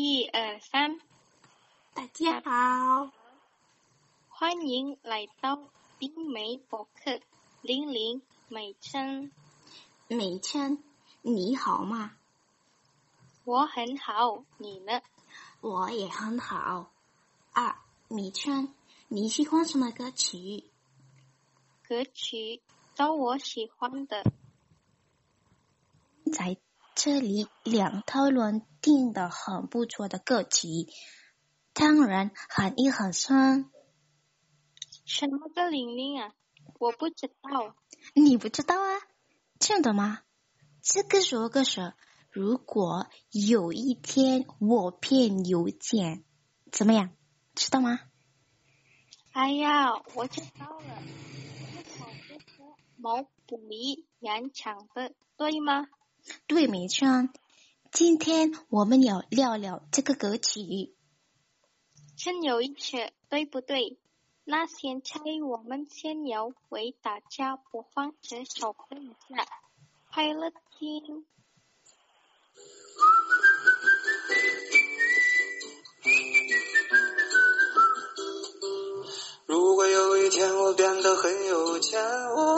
一二三，大家好，欢迎来到冰梅博客。玲玲、美琛，美琛，你好吗？我很好，你呢？我也很好。啊，美琛，你喜欢什么歌曲？歌曲都我喜欢的。在这里，两讨论听的很不错的个体，当然含义很深。什么个玲玲啊？我不知道。你不知道啊？真的吗？这个说个是，如果有一天我变有钱，怎么样？知道吗？哎呀，我知道了。毛不易演唱的，对吗？对，没错。今天我们要聊聊这个歌曲。真有意思，对不对？那现在我们先要为大家播放这首歌一下，快乐听。如果有一天我变得很有钱，我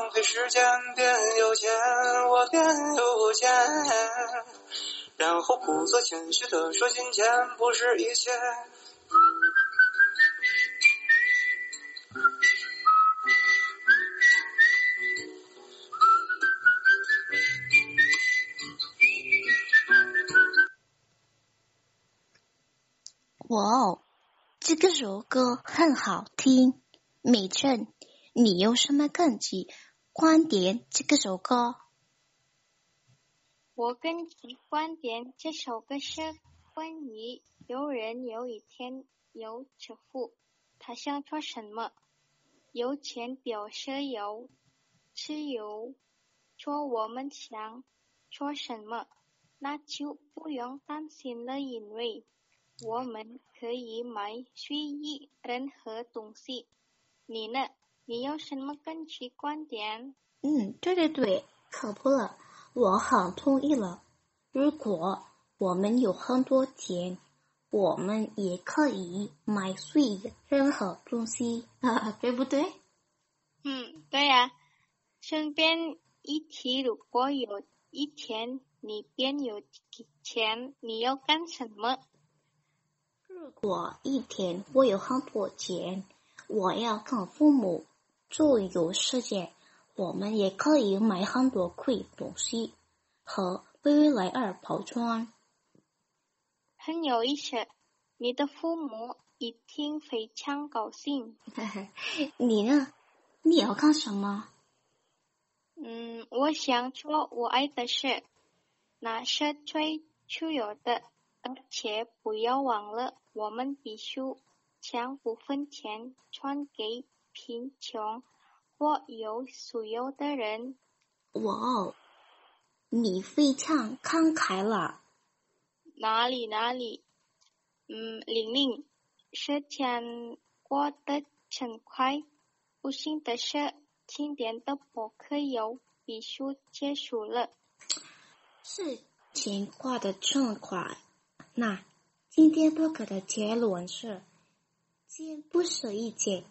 浪费时间。变有钱，我变有钱，然后故作谦虚的说金钱不是一切。哇哦，这个首歌很好听。美琛，你有什么根据观点？这个首歌，我根据观点，这首歌是关于有人有一天有致富，他想做什么？有钱表示有自由，做我们想做什么，那就不用担心了，因为。我们可以买随意任何东西。你呢？你有什么根据观点？嗯，对对对，可不了，我很同意了。如果我们有很多钱，我们也可以买随意任何东西，对不对？嗯，对呀。顺便一提，如果有一天你变有钱，你要干什么？如果一天我有很多钱，我要跟父母周游世界，我们也可以买很多贵东西和未来而包装。很有意思，你的父母一定非常高兴。你呢？你要干什么？嗯，我想做我爱的事，那是最自由的。而且不要忘了，我们必须将部分钱传给贫穷或有所有的人。哇哦，你非常慷慨了。哪里哪里？嗯，玲玲，时间过得真快。不幸的是，今天的博客又必须结束了。事情过得真快。那今天博客的结论是：钱不是一切，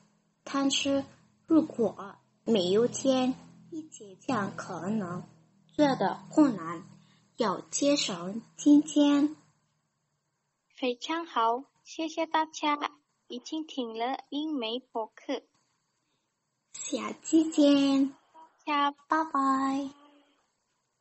但是如果没有钱，一切将可能做的困难。要节省金钱。非常好，谢谢大家已经听了英美博客。下期见，大家拜拜。